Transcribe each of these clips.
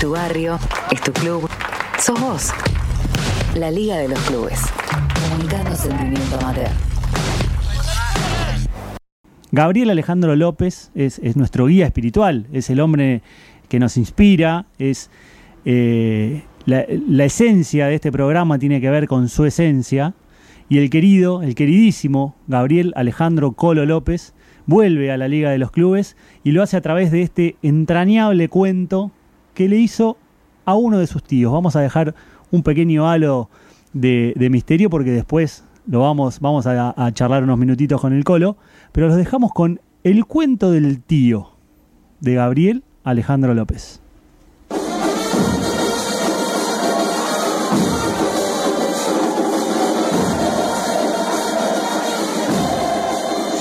tu barrio, es tu club, sos vos. La Liga de los Clubes. Comunicando sentimiento amateur. Gabriel Alejandro López es, es nuestro guía espiritual, es el hombre que nos inspira, es eh, la esencia de este programa tiene que ver con su esencia. Y el querido, el queridísimo Gabriel Alejandro Colo López vuelve a la Liga de los Clubes y lo hace a través de este entrañable cuento que le hizo a uno de sus tíos. Vamos a dejar un pequeño halo de, misterio porque después lo vamos, vamos a, a charlar unos minutitos con el Colo, pero los dejamos con el cuento del tío de Gabriel Alejandro López.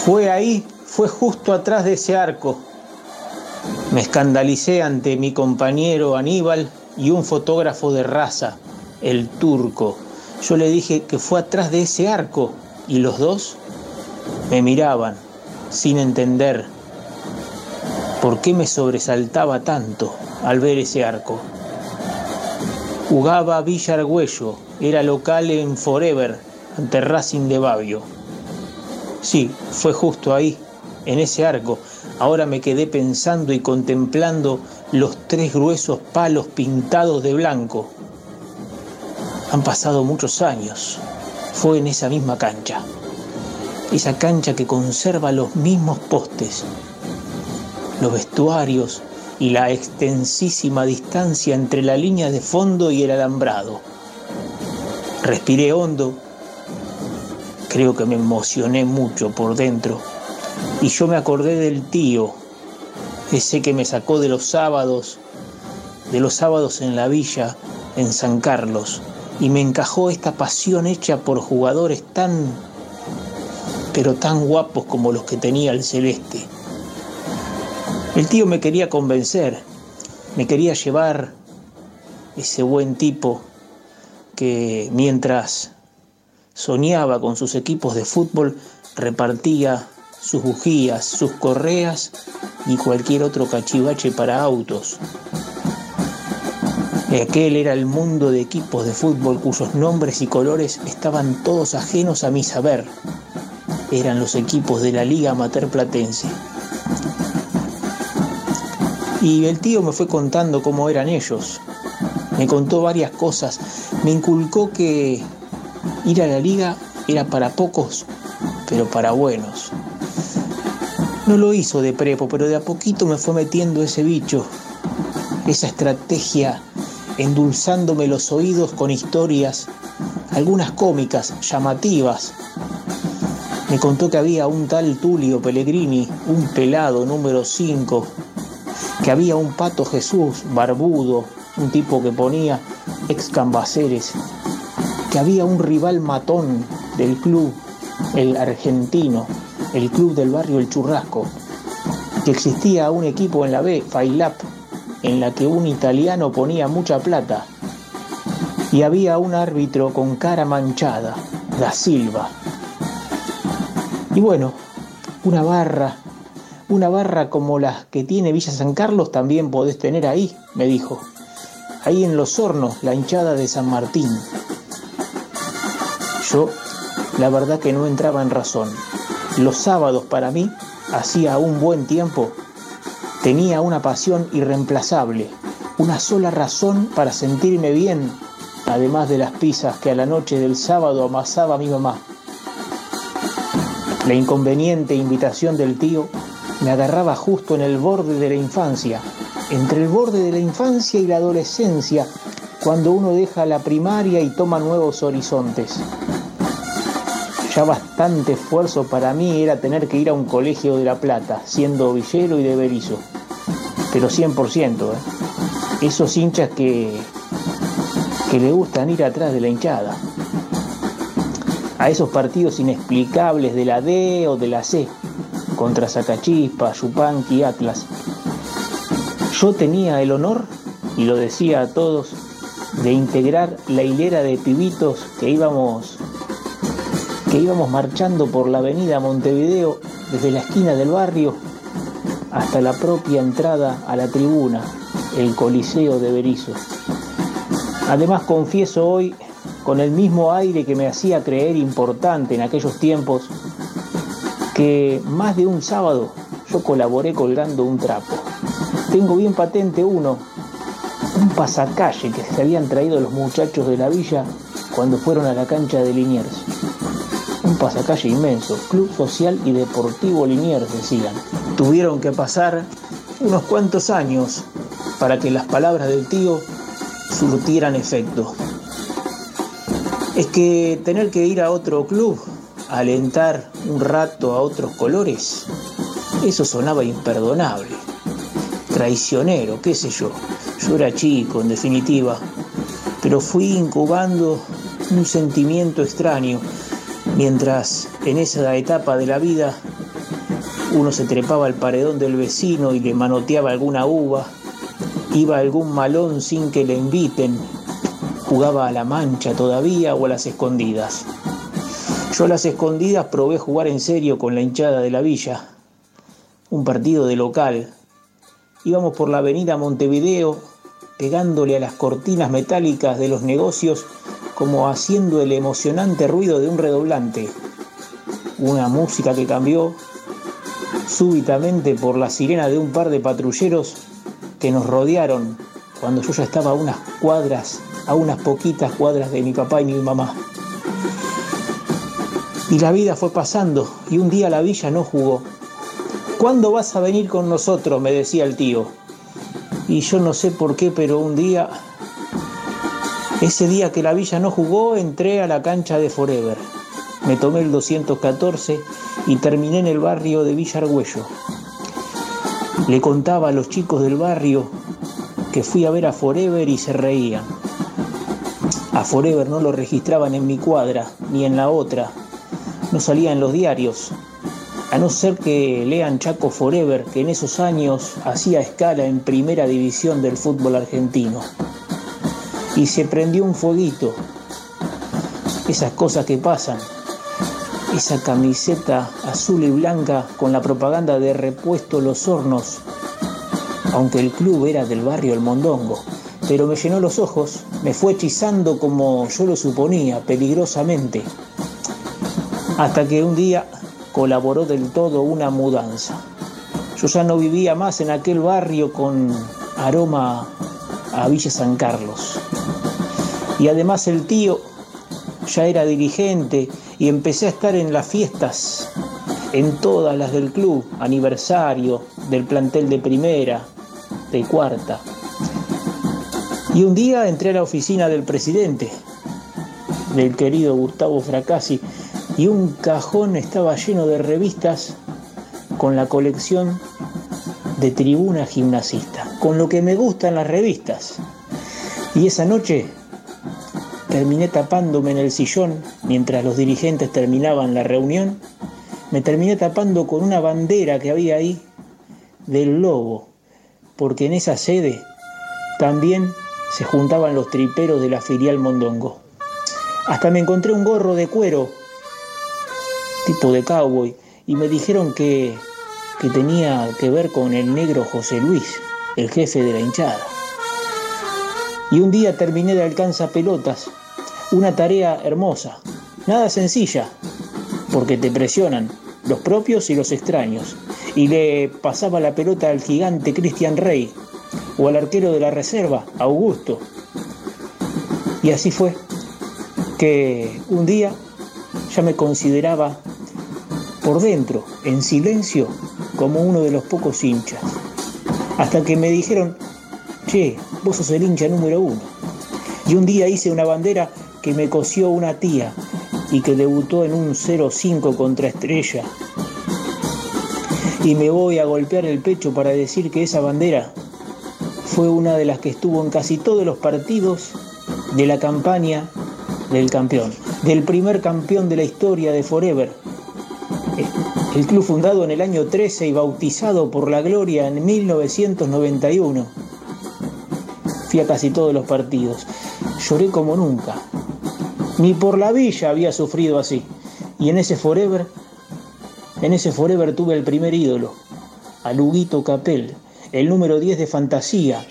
Fue ahí, fue justo atrás de ese arco. Me escandalicé ante mi compañero Aníbal y un fotógrafo de raza, el turco. Yo le dije que fue atrás de ese arco y los dos me miraban sin entender por qué me sobresaltaba tanto al ver ese arco. Jugaba Villa Argüello, era local en Forever ante Racing de Babio. Sí, fue justo ahí, en ese arco. Ahora me quedé pensando y contemplando los tres gruesos palos pintados de blanco. Han pasado muchos años. Fue en esa misma cancha. Esa cancha que conserva los mismos postes, los vestuarios y la extensísima distancia entre la línea de fondo y el alambrado. Respiré hondo Creo que me emocioné mucho por dentro. Y yo me acordé del tío, ese que me sacó de los sábados, de los sábados en la villa, en San Carlos, y me encajó esta pasión hecha por jugadores tan, pero tan guapos como los que tenía el celeste. El tío me quería convencer, me quería llevar ese buen tipo que mientras soñaba con sus equipos de fútbol, repartía sus bujías, sus correas y cualquier otro cachivache para autos. Aquel era el mundo de equipos de fútbol cuyos nombres y colores estaban todos ajenos a mi saber. Eran los equipos de la Liga Amateur Platense. Y el tío me fue contando cómo eran ellos. Me contó varias cosas. Me inculcó que Ir a la liga era para pocos, pero para buenos. No lo hizo de prepo, pero de a poquito me fue metiendo ese bicho, esa estrategia, endulzándome los oídos con historias, algunas cómicas, llamativas. Me contó que había un tal Tulio Pellegrini, un pelado número 5, que había un pato Jesús, barbudo, un tipo que ponía ex cambaceres que había un rival matón del club, el argentino, el club del barrio El Churrasco, que existía un equipo en la B, Failap, en la que un italiano ponía mucha plata, y había un árbitro con cara manchada, Da Silva. Y bueno, una barra, una barra como las que tiene Villa San Carlos también podés tener ahí, me dijo. Ahí en los hornos, la hinchada de San Martín. Yo, la verdad que no entraba en razón. Los sábados para mí, hacía un buen tiempo, tenía una pasión irreemplazable, una sola razón para sentirme bien, además de las pizzas que a la noche del sábado amasaba mi mamá. La inconveniente invitación del tío me agarraba justo en el borde de la infancia, entre el borde de la infancia y la adolescencia, cuando uno deja la primaria y toma nuevos horizontes. Ya bastante esfuerzo para mí era tener que ir a un colegio de La Plata, siendo villero y de Berizo. Pero 100%, ¿eh? Esos hinchas que, que le gustan ir atrás de la hinchada. A esos partidos inexplicables de la D o de la C, contra Zacachispa, Yupanqui, Atlas. Yo tenía el honor, y lo decía a todos, de integrar la hilera de pibitos que íbamos que íbamos marchando por la avenida Montevideo desde la esquina del barrio hasta la propia entrada a la tribuna, el Coliseo de Berizo. Además confieso hoy, con el mismo aire que me hacía creer importante en aquellos tiempos, que más de un sábado yo colaboré colgando un trapo. Tengo bien patente uno, un pasacalle que se habían traído los muchachos de la villa cuando fueron a la cancha de Liniers. Un pasacalle inmenso, Club Social y Deportivo Liniers decían. Tuvieron que pasar unos cuantos años para que las palabras del tío surtieran efecto. Es que tener que ir a otro club, alentar un rato a otros colores, eso sonaba imperdonable, traicionero, qué sé yo. Yo era chico, en definitiva, pero fui incubando un sentimiento extraño, mientras en esa etapa de la vida uno se trepaba al paredón del vecino y le manoteaba alguna uva, iba algún malón sin que le inviten, jugaba a la mancha todavía o a las escondidas. Yo a las escondidas probé jugar en serio con la hinchada de la villa, un partido de local. Íbamos por la avenida Montevideo pegándole a las cortinas metálicas de los negocios como haciendo el emocionante ruido de un redoblante. Una música que cambió súbitamente por la sirena de un par de patrulleros que nos rodearon cuando yo ya estaba a unas cuadras, a unas poquitas cuadras de mi papá y mi mamá. Y la vida fue pasando y un día la villa no jugó. ¿Cuándo vas a venir con nosotros? me decía el tío. Y yo no sé por qué, pero un día, ese día que la villa no jugó, entré a la cancha de Forever. Me tomé el 214 y terminé en el barrio de Villargüello. Le contaba a los chicos del barrio que fui a ver a Forever y se reían. A Forever no lo registraban en mi cuadra ni en la otra. No salía en los diarios. A no ser que lean Chaco Forever, que en esos años hacía escala en primera división del fútbol argentino. Y se prendió un fueguito. Esas cosas que pasan esa camiseta azul y blanca con la propaganda de repuesto Los Hornos, aunque el club era del barrio El Mondongo, pero me llenó los ojos, me fue hechizando como yo lo suponía, peligrosamente, hasta que un día colaboró del todo una mudanza. Yo ya no vivía más en aquel barrio con aroma a Villa San Carlos. Y además el tío ya era dirigente y empecé a estar en las fiestas, en todas las del club, aniversario, del plantel de primera, de cuarta. Y un día entré a la oficina del presidente, del querido Gustavo Fracassi, y un cajón estaba lleno de revistas con la colección de Tribuna Gimnasista, con lo que me gustan las revistas. Y esa noche terminé tapándome en el sillón mientras los dirigentes terminaban la reunión, me terminé tapando con una bandera que había ahí del lobo, porque en esa sede también se juntaban los triperos de la filial Mondongo. Hasta me encontré un gorro de cuero, tipo de cowboy, y me dijeron que, que tenía que ver con el negro José Luis, el jefe de la hinchada. Y un día terminé de alcanza pelotas una tarea hermosa, nada sencilla, porque te presionan los propios y los extraños. Y le pasaba la pelota al gigante Cristian Rey o al arquero de la reserva, Augusto. Y así fue que un día ya me consideraba por dentro, en silencio, como uno de los pocos hinchas. Hasta que me dijeron, che, vos sos el hincha número uno. Y un día hice una bandera que me cosió una tía y que debutó en un 0-5 contra Estrella. Y me voy a golpear el pecho para decir que esa bandera fue una de las que estuvo en casi todos los partidos de la campaña del campeón, del primer campeón de la historia de Forever. El club fundado en el año 13 y bautizado por la gloria en 1991. Fui a casi todos los partidos. Lloré como nunca. Ni por la villa había sufrido así. Y en ese Forever, en ese Forever tuve el primer ídolo, a Luguito Capel, el número 10 de fantasía,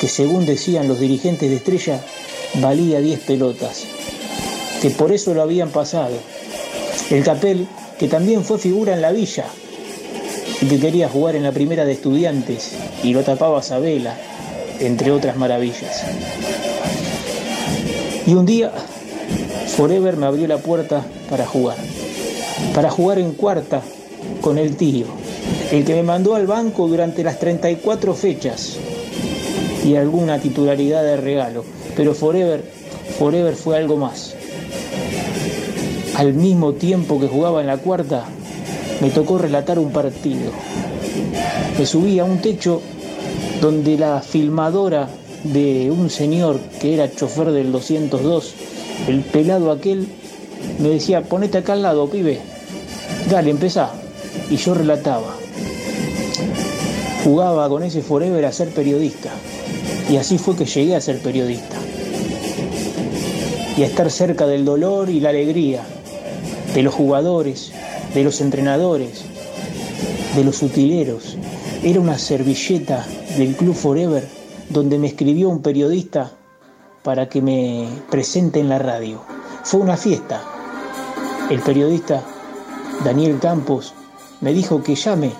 que según decían los dirigentes de Estrella, valía 10 pelotas, que por eso lo habían pasado. El Capel, que también fue figura en la villa, y que quería jugar en la primera de estudiantes, y lo tapaba Sabela, entre otras maravillas. Y un día, Forever me abrió la puerta para jugar, para jugar en cuarta con el tío, el que me mandó al banco durante las 34 fechas y alguna titularidad de regalo. Pero Forever, Forever fue algo más. Al mismo tiempo que jugaba en la cuarta, me tocó relatar un partido. Me subí a un techo donde la filmadora de un señor que era chofer del 202, el pelado aquel, me decía, ponete acá al lado, pibe. Dale, empezá. Y yo relataba. Jugaba con ese forever a ser periodista. Y así fue que llegué a ser periodista. Y a estar cerca del dolor y la alegría, de los jugadores, de los entrenadores, de los utileros. Era una servilleta del Club Forever donde me escribió un periodista para que me presente en la radio. Fue una fiesta. El periodista Daniel Campos me dijo que llame,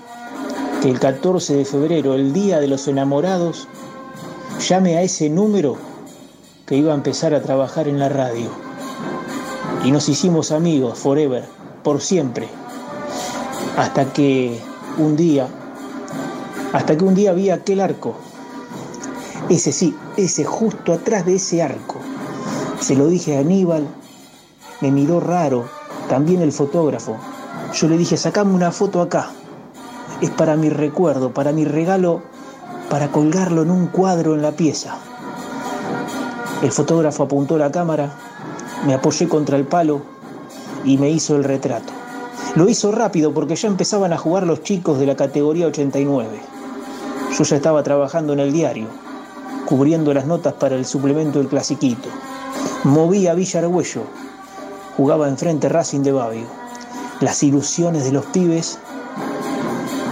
que el 14 de febrero, el día de los enamorados, llame a ese número que iba a empezar a trabajar en la radio. Y nos hicimos amigos, forever, por siempre. Hasta que un día, hasta que un día vi aquel arco. Ese sí, ese justo atrás de ese arco. Se lo dije a Aníbal, me miró raro, también el fotógrafo. Yo le dije, sacame una foto acá. Es para mi recuerdo, para mi regalo para colgarlo en un cuadro en la pieza. El fotógrafo apuntó la cámara, me apoyé contra el palo y me hizo el retrato. Lo hizo rápido porque ya empezaban a jugar los chicos de la categoría 89. Yo ya estaba trabajando en el diario, cubriendo las notas para el suplemento del clasiquito. Movía a Villa Argüello, jugaba enfrente Racing de Babio. Las ilusiones de los pibes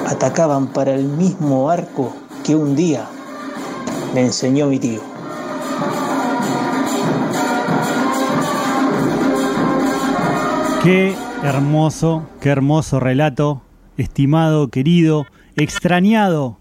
atacaban para el mismo arco que un día me enseñó mi tío. Qué hermoso, qué hermoso relato, estimado, querido, extrañado.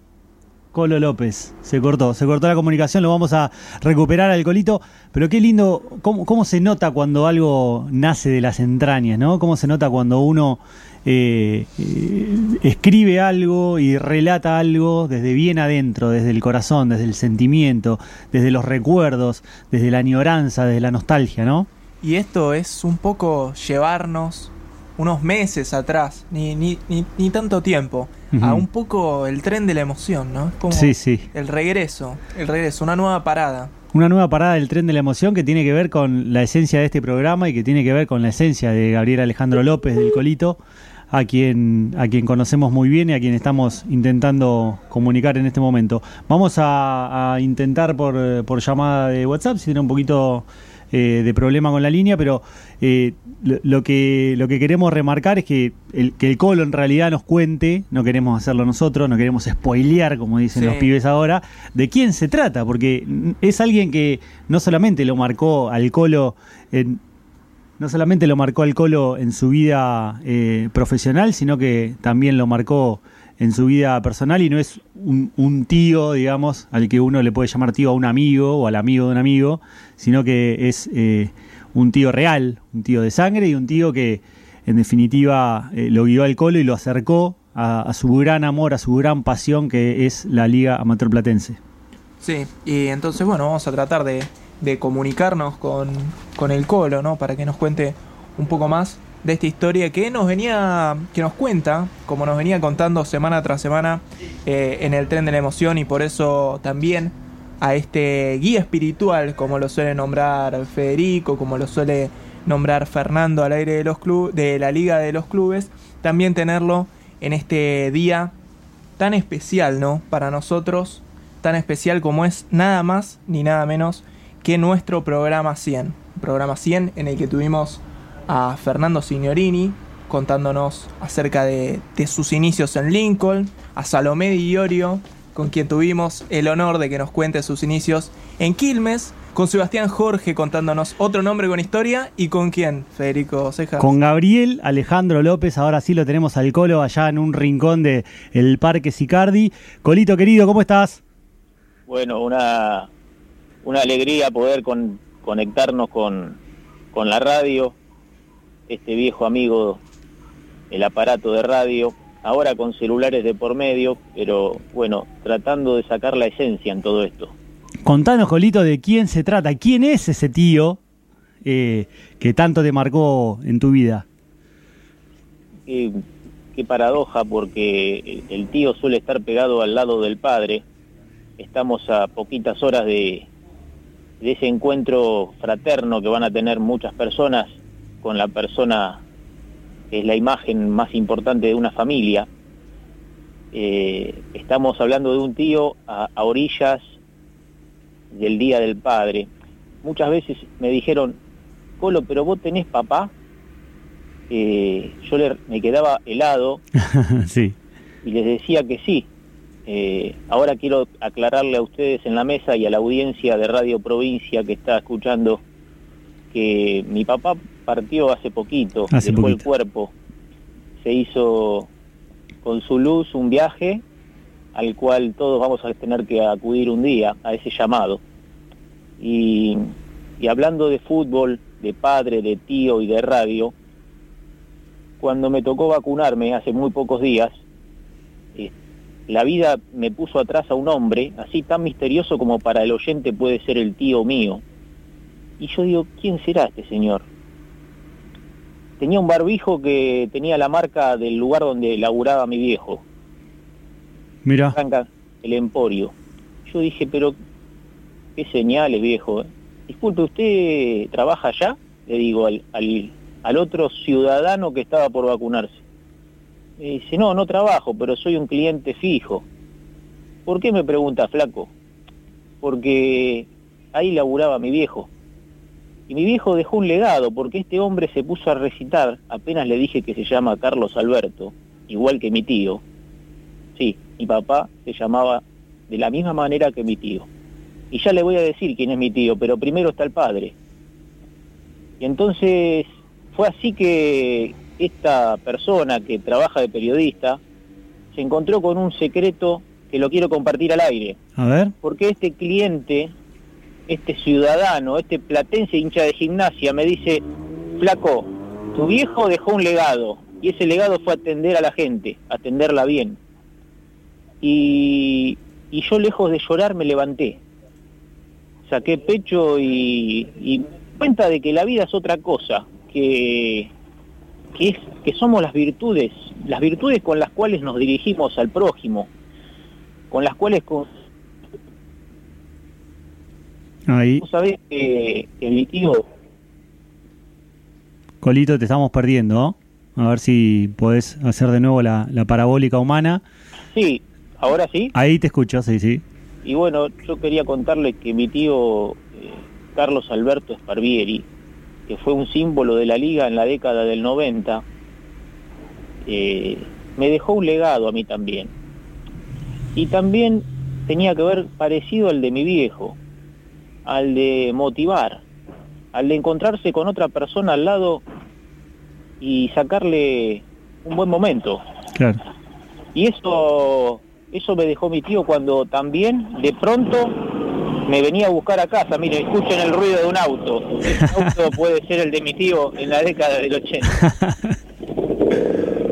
Colo López, se cortó, se cortó la comunicación, lo vamos a recuperar al colito, pero qué lindo, cómo, cómo se nota cuando algo nace de las entrañas, ¿no? Cómo se nota cuando uno eh, eh, escribe algo y relata algo desde bien adentro, desde el corazón, desde el sentimiento, desde los recuerdos, desde la añoranza, desde la nostalgia, ¿no? Y esto es un poco llevarnos unos meses atrás, ni, ni, ni, tanto tiempo, a un poco el tren de la emoción, ¿no? Como sí, sí. El regreso, el regreso, una nueva parada. Una nueva parada del tren de la emoción que tiene que ver con la esencia de este programa y que tiene que ver con la esencia de Gabriel Alejandro López del Colito a quien, a quien conocemos muy bien y a quien estamos intentando comunicar en este momento. Vamos a, intentar por, por, llamada de WhatsApp, si tiene un poquito eh, de problema con la línea, pero eh, lo, que, lo que queremos remarcar es que el, que el colo en realidad nos cuente, no queremos hacerlo nosotros, no queremos spoilear, como dicen los pibes ahora, de quién se trata, porque es alguien que no solamente lo marcó al colo en no solamente lo marcó al Colo en su vida eh, profesional, sino que también lo marcó en su vida personal y no es un, tío, digamos, al que uno le puede llamar tío a un amigo o al amigo de un amigo, sino que es eh, un tío real, un tío de sangre y un tío que en definitiva eh, lo guió al Colo y lo acercó a, su gran amor, a su gran pasión que es la Liga Amateur Platense. Sí, y entonces bueno, vamos a tratar de de comunicarnos con, con el Colo, ¿no? Para que nos cuente un poco más de esta historia que nos venía, que nos cuenta, como nos venía contando semana tras semana eh, en el tren de la emoción y por eso también a este guía espiritual, como lo suele nombrar Federico, como lo suele nombrar Fernando al aire de los clubes, de la Liga de los Clubes, también tenerlo en este día tan especial, ¿no? Para nosotros, tan especial como es nada más ni nada menos que nuestro programa 100. Programa 100 en el que tuvimos a Fernando Signorini contándonos acerca de, sus inicios en Lincoln, a Salomé Di Iorio con quien tuvimos el honor de que nos cuente sus inicios en Quilmes, con Sebastián Jorge contándonos otro nombre con historia y con quién, Federico Cejas. Con Gabriel Alejandro López, ahora sí lo tenemos al colo allá en un rincón del el Parque Sicardi. Colito querido, ¿cómo estás? Bueno, una, una alegría poder con, conectarnos con, con la radio, este viejo amigo, el aparato de radio, ahora con celulares de por medio, pero bueno, tratando de sacar la esencia en todo esto. Contanos, Colito, de quién se trata, quién es ese tío eh, que tanto te marcó en tu vida. Qué, qué paradoja, porque el tío suele estar pegado al lado del padre. Estamos a poquitas horas de, de ese encuentro fraterno que van a tener muchas personas con la persona que es la imagen más importante de una familia. Eh, estamos hablando de un tío a, a, orillas del Día del Padre. Muchas veces me dijeron, Colo, pero vos tenés papá. Eh, yo le, me quedaba helado sí. y les decía que sí. Eh, ahora quiero aclararle a ustedes en la mesa y a la audiencia de Radio Provincia que está escuchando que mi papá partió hace poquito, hace dejó poquito. el cuerpo, se hizo con su luz un viaje al cual todos vamos a tener que acudir un día a ese llamado. Y, y hablando de fútbol, de padre, de tío y de radio, cuando me tocó vacunarme hace muy pocos días, eh, la vida me puso atrás a un hombre, así tan misterioso como para el oyente puede ser el tío mío. Y yo digo, ¿quién será este señor? Tenía un barbijo que tenía la marca del lugar donde laburaba mi viejo. Mira. El emporio. Yo dije, pero qué señales, viejo. ¿eh? Disculpe, ¿usted trabaja allá? Le digo al, al, al otro ciudadano que estaba por vacunarse. Me dice, no, no trabajo, pero soy un cliente fijo. ¿Por qué me pregunta, flaco? Porque ahí laburaba mi viejo. Y mi viejo dejó un legado, porque este hombre se puso a recitar, apenas le dije que se llama Carlos Alberto, igual que mi tío. Sí, mi papá se llamaba de la misma manera que mi tío. Y ya le voy a decir quién es mi tío, pero primero está el padre. Y entonces fue así que esta persona que trabaja de periodista se encontró con un secreto que lo quiero compartir al aire. A ver. Porque este cliente, este ciudadano, este platense hincha de gimnasia me dice, flaco, tu viejo dejó un legado y ese legado fue atender a la gente, atenderla bien. Y, yo lejos de llorar me levanté, saqué pecho y, y cuenta de que la vida es otra cosa, que, que, es, que somos las virtudes, las virtudes con las cuales nos dirigimos al prójimo, con las cuales con, Ahí. Vos sabés que, que, mi tío... Colito, te estamos perdiendo. A ver si podés hacer de nuevo la, la, parabólica humana. Sí, ahora sí. Ahí te escucho, sí, sí. Y bueno, yo quería contarle que mi tío eh, Carlos Alberto Sparvieri, que fue un símbolo de la liga en la década del 90, eh, me dejó un legado a mí también. Y también tenía que ver parecido al de mi viejo al de motivar, al de encontrarse con otra persona al lado y sacarle un buen momento. Claro. Y eso, eso me dejó mi tío cuando también de pronto me venía a buscar a casa. Mire, escuchen el ruido de un auto. Ese auto puede ser el de mi tío en la década del 80.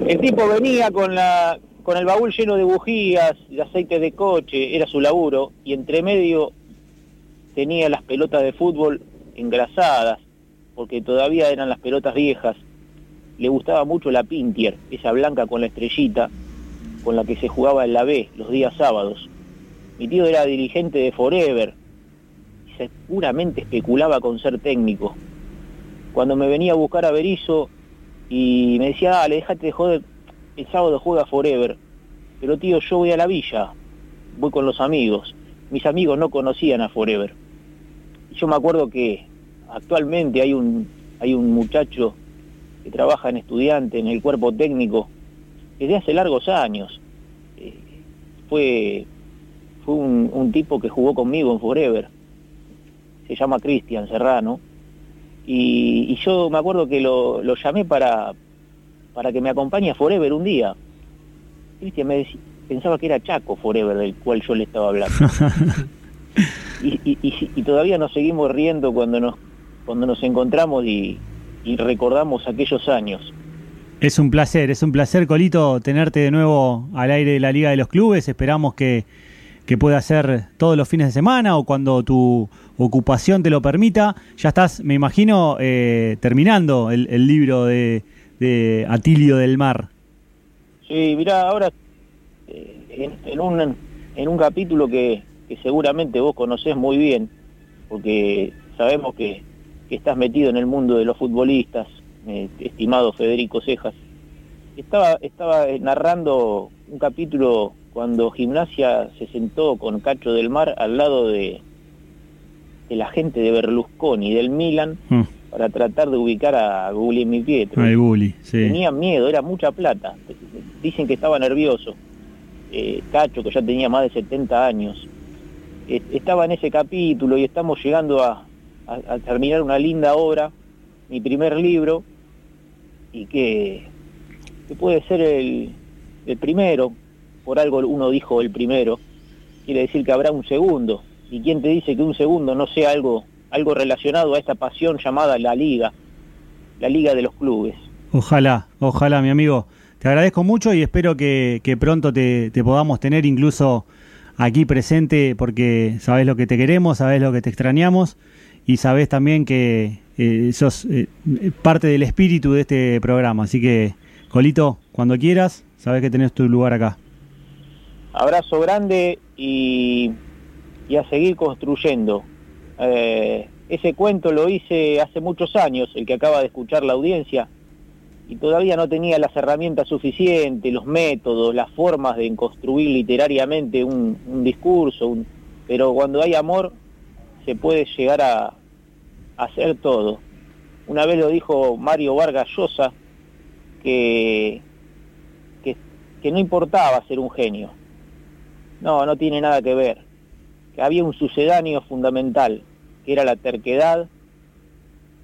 El tipo venía con la con el baúl lleno de bujías, de aceite de coche, era su laburo, y entre medio tenía las pelotas de fútbol engrasadas, porque todavía eran las pelotas viejas. Le gustaba mucho la Pintier, esa blanca con la estrellita, con la que se jugaba en la B los días sábados. Mi tío era dirigente de Forever y seguramente especulaba con ser técnico. Cuando me venía a buscar a Berizo y me decía, dale, déjate de joder, el sábado juega Forever. Pero tío, yo voy a la villa, voy con los amigos. Mis amigos no conocían a Forever yo me acuerdo que actualmente hay un, hay un muchacho que trabaja en estudiante, en el cuerpo técnico, desde hace largos años. Eh, fue fue un, tipo que jugó conmigo en Forever. Se llama Cristian Serrano. Y, y yo me acuerdo que lo, lo llamé para, para que me acompañe a Forever un día. Cristian me decía, pensaba que era Chaco Forever del cual yo le estaba hablando. y, y- y- todavía nos seguimos riendo cuando nos, cuando nos encontramos y, y recordamos aquellos años. Es un placer, es un placer, Colito, tenerte de nuevo al aire de la Liga de los Clubes. Esperamos que, que pueda ser todos los fines de semana o cuando tu ocupación te lo permita. Ya estás, me imagino, eh, terminando el, el libro de, de Atilio del Mar. Sí, mirá, ahora eh, en, en un, en un capítulo que, que seguramente vos conocés muy bien, porque sabemos que, que estás metido en el mundo de los futbolistas, eh, estimado Federico Cejas. Estaba, estaba eh, narrando un capítulo cuando Gimnasia se sentó con Cacho del Mar al lado de, de la gente de Berlusconi, del Milan, Mm, para tratar de ubicar a Guglielmi Pietro. el bully, sí. Tenían miedo, era mucha plata. Dicen que estaba nervioso. Eh, Cacho, que ya tenía más de 70 años. Eh, estaba en ese capítulo y estamos llegando a, terminar una linda obra, mi primer libro, y que, puede ser el, el primero, por algo uno dijo el primero, quiere decir que habrá un segundo. ¿Y quién te dice que un segundo no sea algo, algo relacionado a esta pasión llamada la liga, la liga de los clubes? Ojalá, ojalá, mi amigo. Te agradezco mucho y espero que, que pronto te, te podamos tener incluso aquí presente porque sabes lo que te queremos, sabes lo que te extrañamos y sabes también que eh, sos eh, parte del espíritu de este programa. Así que, Colito, cuando quieras, sabes que tenés tu lugar acá. Abrazo grande y, y a seguir construyendo. Eh, ese cuento lo hice hace muchos años, el que acaba de escuchar la audiencia, y todavía no tenía las herramientas suficientes, los métodos, las formas de construir literariamente un, discurso, un- pero cuando hay amor se puede llegar a, a hacer todo. Una vez lo dijo Mario Vargas Llosa, que, que, que no importaba ser un genio, no, no tiene nada que ver. Que había un sucedáneo fundamental, que era la terquedad,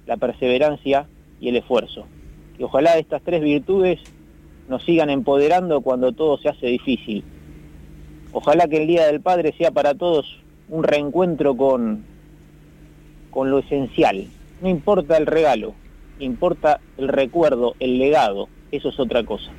la perseverancia y el esfuerzo. Y ojalá estas tres virtudes nos sigan empoderando cuando todo se hace difícil. Ojalá que el Día del Padre sea para todos un reencuentro con, con lo esencial. No importa el regalo, importa el recuerdo, el legado. Eso es otra cosa.